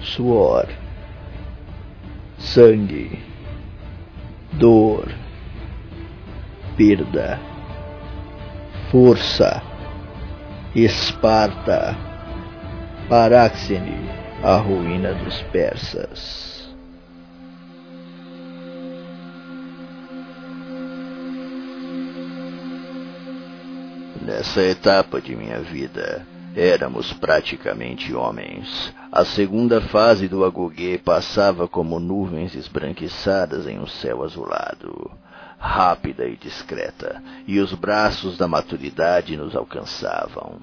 suor, sangue, dor, perda, força, Esparta, Paráxene, a ruína dos persas. Nessa etapa de minha vida, éramos praticamente homens. A segunda fase do Agogê passava como nuvens esbranquiçadas em um céu azulado, rápida e discreta, e os braços da maturidade nos alcançavam.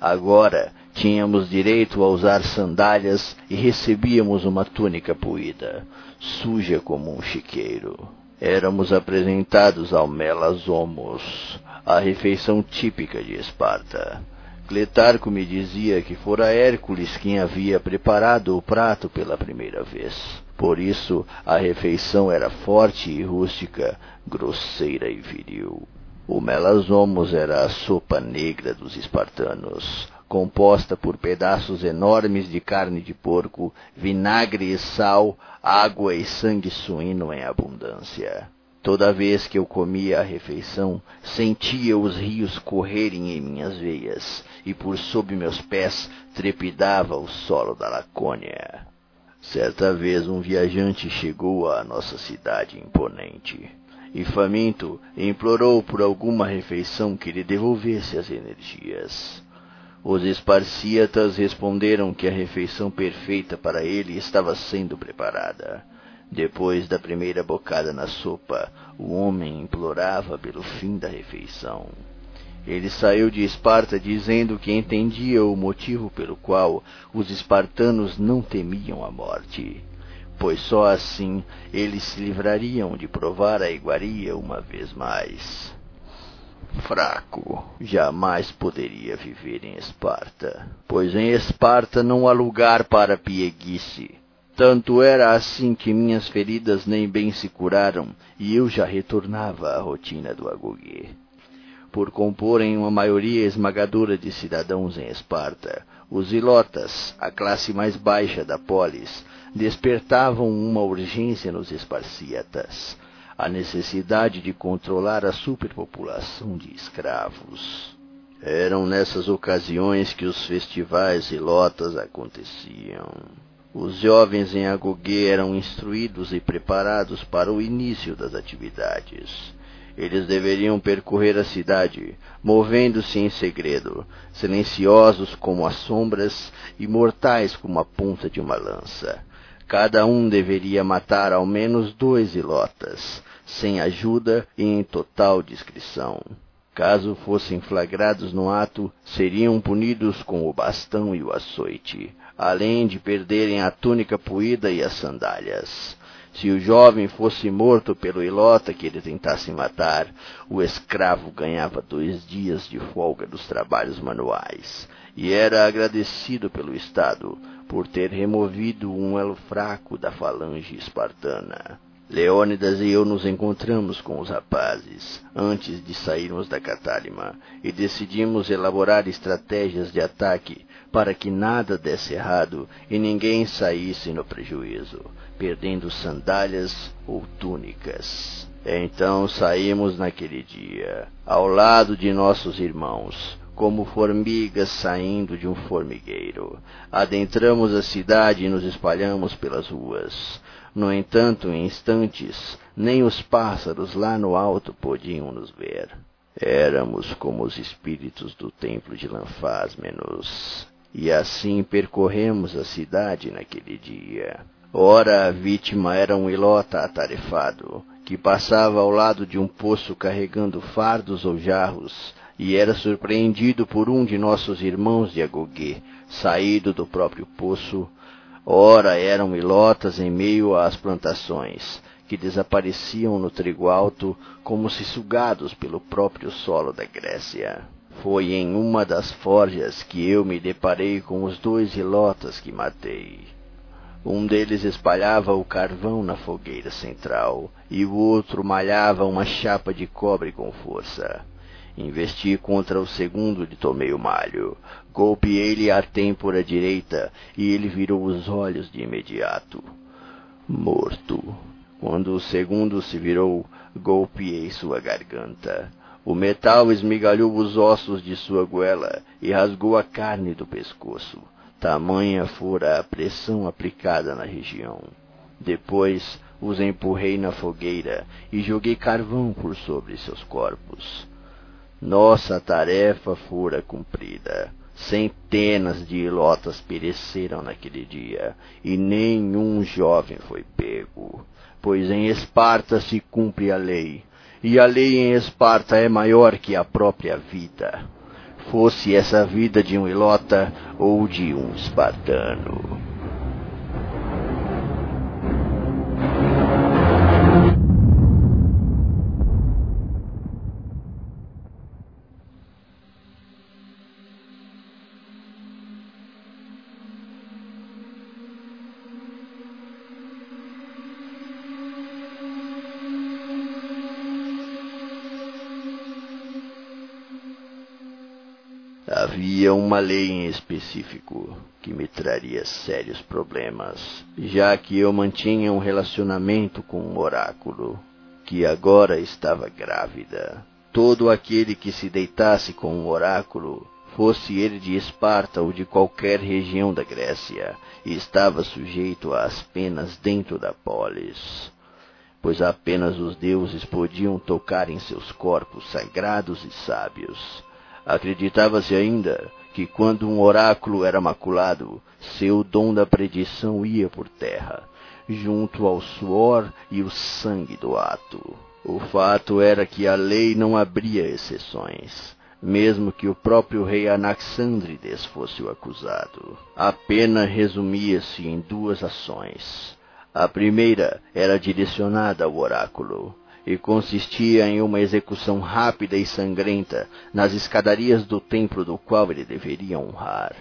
Agora tínhamos direito a usar sandálias e recebíamos uma túnica poída, suja como um chiqueiro. Éramos apresentados ao Melasomos, a refeição típica de Esparta. Cletarco me dizia que fora Hércules quem havia preparado o prato pela primeira vez. Por isso, a refeição era forte e rústica, grosseira e viril. O melasomos era a sopa negra dos espartanos, composta por pedaços enormes de carne de porco, vinagre e sal, água e sangue suíno em abundância. Toda vez que eu comia a refeição, sentia os rios correrem em minhas veias, e por sob meus pés trepidava o solo da Lacônia. Certa vez um viajante chegou à nossa cidade imponente, e faminto implorou por alguma refeição que lhe devolvesse as energias. Os esparcíatas responderam que a refeição perfeita para ele estava sendo preparada depois da primeira bocada na sopa, o homem implorava pelo fim da refeição. Ele saiu de Esparta dizendo que entendia o motivo pelo qual os espartanos não temiam a morte, pois só assim eles se livrariam de provar a iguaria uma vez mais. Fraco, jamais poderia viver em Esparta, pois em Esparta não há lugar para pieguice tanto era assim que minhas feridas nem bem se curaram e eu já retornava à rotina do agoguê. Por comporem uma maioria esmagadora de cidadãos em Esparta, os ilotas, a classe mais baixa da polis, despertavam uma urgência nos esparcíatas, a necessidade de controlar a superpopulação de escravos. Eram nessas ocasiões que os festivais ilotas aconteciam. Os jovens em Agogê eram instruídos e preparados para o início das atividades. Eles deveriam percorrer a cidade, movendo-se em segredo, silenciosos como as sombras e mortais como a ponta de uma lança. Cada um deveria matar ao menos dois ilotas, sem ajuda e em total discrição. Caso fossem flagrados no ato, seriam punidos com o bastão e o açoite, além de perderem a túnica poída e as sandálias. Se o jovem fosse morto pelo ilota que ele tentasse matar, o escravo ganhava dois dias de folga dos trabalhos manuais, e era agradecido pelo Estado por ter removido um elo fraco da falange espartana. Leônidas e eu nos encontramos com os rapazes antes de sairmos da Catálima e decidimos elaborar estratégias de ataque para que nada desse errado e ninguém saísse no prejuízo, perdendo sandálias ou túnicas. Então saímos naquele dia, ao lado de nossos irmãos, como formigas saindo de um formigueiro. Adentramos a cidade e nos espalhamos pelas ruas. No entanto, em instantes, nem os pássaros lá no alto podiam nos ver. Éramos como os espíritos do templo de Lanfásmenos. E assim percorremos a cidade naquele dia. Ora, a vítima era um ilota atarefado, que passava ao lado de um poço carregando fardos ou jarros, e era surpreendido por um de nossos irmãos de Agogê, saído do próprio poço, Ora eram ilotas em meio às plantações, que desapareciam no trigo alto como se sugados pelo próprio solo da Grécia. Foi em uma das forjas que eu me deparei com os dois ilotas que matei. Um deles espalhava o carvão na fogueira central, e o outro malhava uma chapa de cobre com força. Investi contra o segundo e tomei o malho. Golpeei-lhe a têmpora direita e ele virou os olhos de imediato. Morto. Quando o segundo se virou, golpeei sua garganta. O metal esmigalhou os ossos de sua goela e rasgou a carne do pescoço. Tamanha fora a pressão aplicada na região. Depois os empurrei na fogueira e joguei carvão por sobre seus corpos. Nossa tarefa fora cumprida. Centenas de ilotas pereceram naquele dia, e nenhum jovem foi pego, pois em Esparta se cumpre a lei, e a lei em Esparta é maior que a própria vida, fosse essa vida de um ilota ou de um espartano. Uma lei em específico que me traria sérios problemas, já que eu mantinha um relacionamento com um oráculo, que agora estava grávida. Todo aquele que se deitasse com um oráculo, fosse ele de Esparta ou de qualquer região da Grécia, estava sujeito às penas dentro da polis pois apenas os deuses podiam tocar em seus corpos sagrados e sábios. Acreditava-se ainda que quando um oráculo era maculado, seu dom da predição ia por terra, junto ao suor e o sangue do ato. O fato era que a lei não abria exceções, mesmo que o próprio rei Anaxandrides fosse o acusado. A pena resumia-se em duas ações. A primeira era direcionada ao oráculo, e consistia em uma execução rápida e sangrenta nas escadarias do templo do qual ele deveria honrar.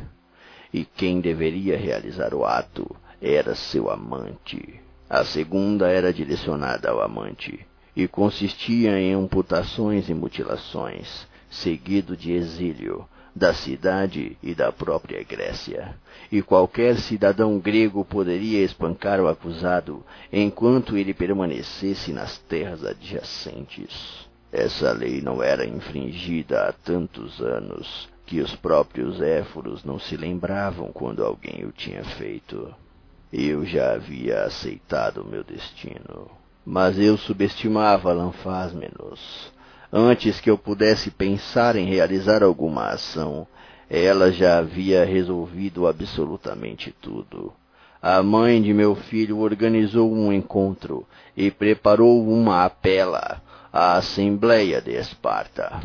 E quem deveria realizar o ato era seu amante. A segunda era direcionada ao amante e consistia em amputações e mutilações, seguido de exílio, da cidade e da própria Grécia, e qualquer cidadão grego poderia espancar o acusado enquanto ele permanecesse nas terras adjacentes. Essa lei não era infringida há tantos anos que os próprios éforos não se lembravam quando alguém o tinha feito. Eu já havia aceitado o meu destino. Mas eu subestimava Lanfásmenos Antes que eu pudesse pensar em realizar alguma ação, ela já havia resolvido absolutamente tudo. A mãe de meu filho organizou um encontro e preparou uma apela à Assembleia de Esparta.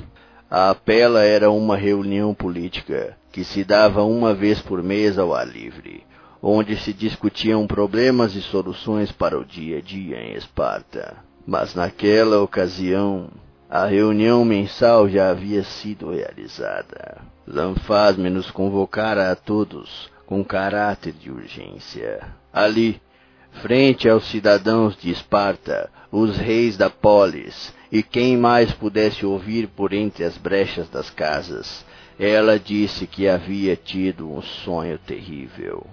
A apela era uma reunião política que se dava uma vez por mês ao ar livre, onde se discutiam problemas e soluções para o dia a dia em Esparta. Mas naquela ocasião, a reunião mensal já havia sido realizada. Lanfasme nos convocara a todos com caráter de urgência. Ali, frente aos cidadãos de Esparta, os reis da polis, e quem mais pudesse ouvir por entre as brechas das casas, ela disse que havia tido um sonho terrível.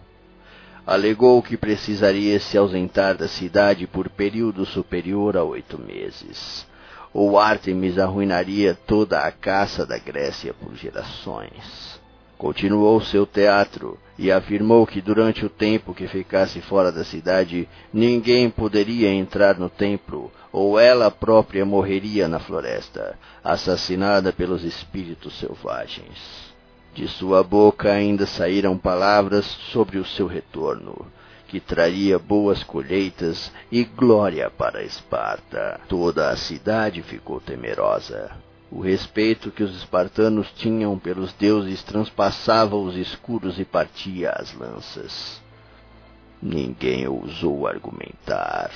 Alegou que precisaria se ausentar da cidade por período superior a oito meses ou Artemis arruinaria toda a caça da Grécia por gerações. Continuou seu teatro e afirmou que durante o tempo que ficasse fora da cidade, ninguém poderia entrar no templo, ou ela própria morreria na floresta, assassinada pelos espíritos selvagens. De sua boca ainda saíram palavras sobre o seu retorno, que traria boas colheitas e glória para Esparta. Toda a cidade ficou temerosa. O respeito que os espartanos tinham pelos deuses transpassava os escudos e partia as lanças. Ninguém ousou argumentar.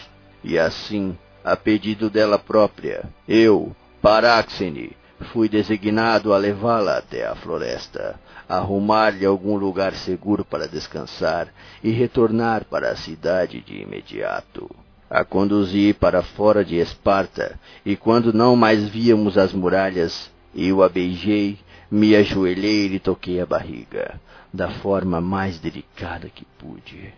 E assim, a pedido dela própria, eu, Paráxene, fui designado a levá-la até a floresta, arrumar-lhe algum lugar seguro para descansar e retornar para a cidade de imediato. A conduzi para fora de Esparta, e quando não mais víamos as muralhas, Eu a beijei, me ajoelhei e lhe toquei a barriga, da forma mais delicada que pude.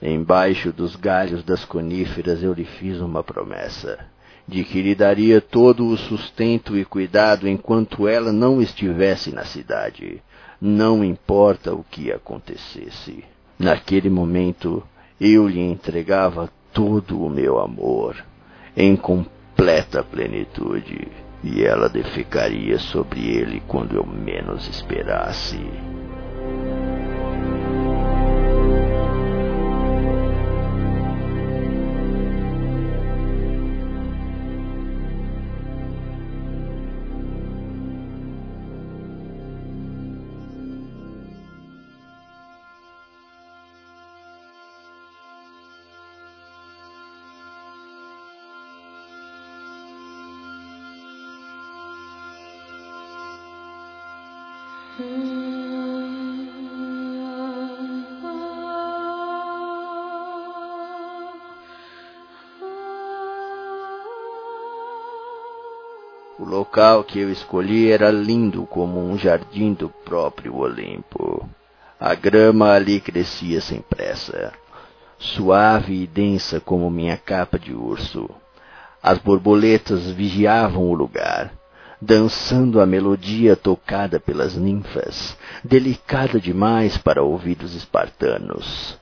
Embaixo dos galhos das coníferas eu lhe fiz uma promessa, de que lhe daria todo o sustento e cuidado enquanto ela não estivesse na cidade, não importa o que acontecesse. Naquele momento, eu lhe entregava todo o meu amor, em completa plenitude e ela defecaria sobre ele quando eu menos esperasse. O local que eu escolhi era lindo como um jardim do próprio Olimpo. A grama ali crescia sem pressa, suave e densa como minha capa de urso. As borboletas vigiavam o lugar dançando a melodia tocada pelas ninfas, delicada demais para ouvidos espartanos.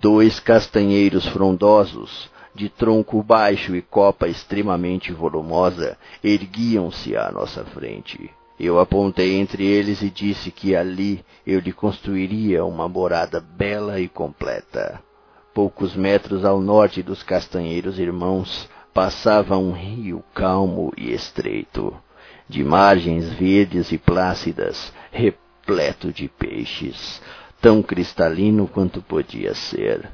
Dois castanheiros frondosos, de tronco baixo e copa extremamente volumosa, erguiam-se à nossa frente. Eu apontei entre eles e disse que ali eu lhe construiria uma morada bela e completa. Poucos metros ao norte dos castanheiros irmãos passava um rio calmo e estreito de margens verdes e plácidas, repleto de peixes, tão cristalino quanto podia ser.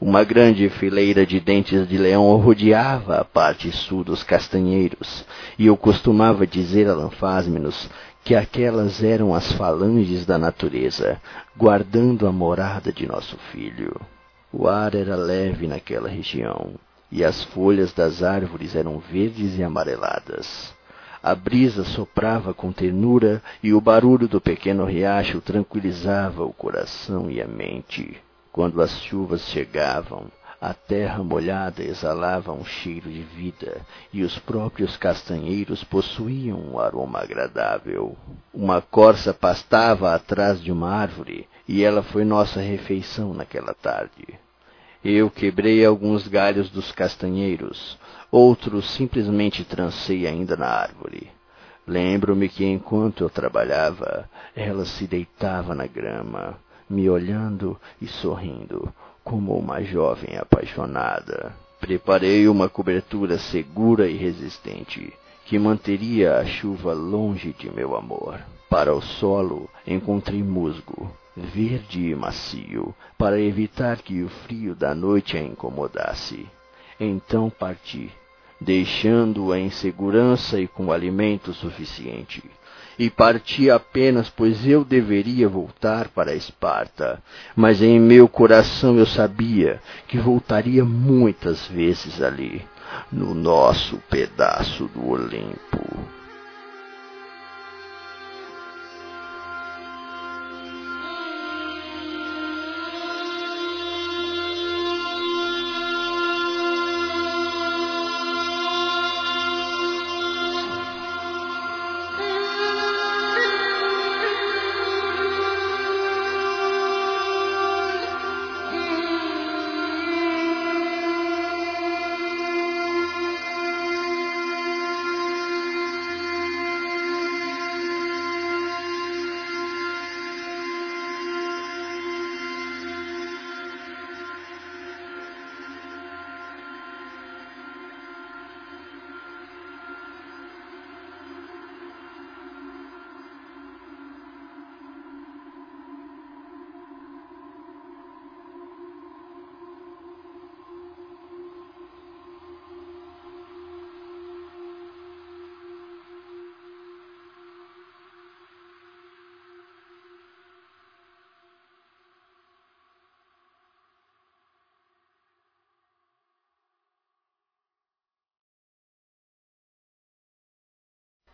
Uma grande fileira de dentes de leão rodeava a parte sul dos castanheiros, e eu costumava dizer a Lanfásmenos que aquelas eram as falanges da natureza, guardando a morada de nosso filho. O ar era leve naquela região, e as folhas das árvores eram verdes e amareladas. A brisa soprava com ternura e o barulho do pequeno riacho tranquilizava o coração e a mente. Quando as chuvas chegavam, a terra molhada exalava um cheiro de vida e os próprios castanheiros possuíam um aroma agradável. Uma corça pastava atrás de uma árvore e ela foi nossa refeição naquela tarde. Eu quebrei alguns galhos dos castanheiros, outros simplesmente trancei ainda na árvore. Lembro-me que enquanto eu trabalhava, ela se deitava na grama, me olhando e sorrindo, como uma jovem apaixonada. Preparei uma cobertura segura e resistente, que manteria a chuva longe de meu amor. Para o solo, encontrei musgo, verde e macio, para evitar que o frio da noite a incomodasse. Então parti, deixando-a em segurança e com alimento suficiente. E parti apenas pois eu deveria voltar para Esparta, mas em meu coração eu sabia que voltaria muitas vezes ali, no nosso pedaço do Olimpo.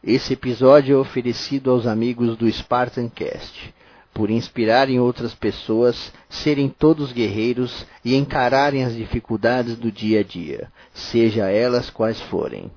Esse episódio é oferecido aos amigos do Spartancast, por inspirarem outras pessoas, serem todos guerreiros e encararem as dificuldades do dia a dia, seja elas quais forem.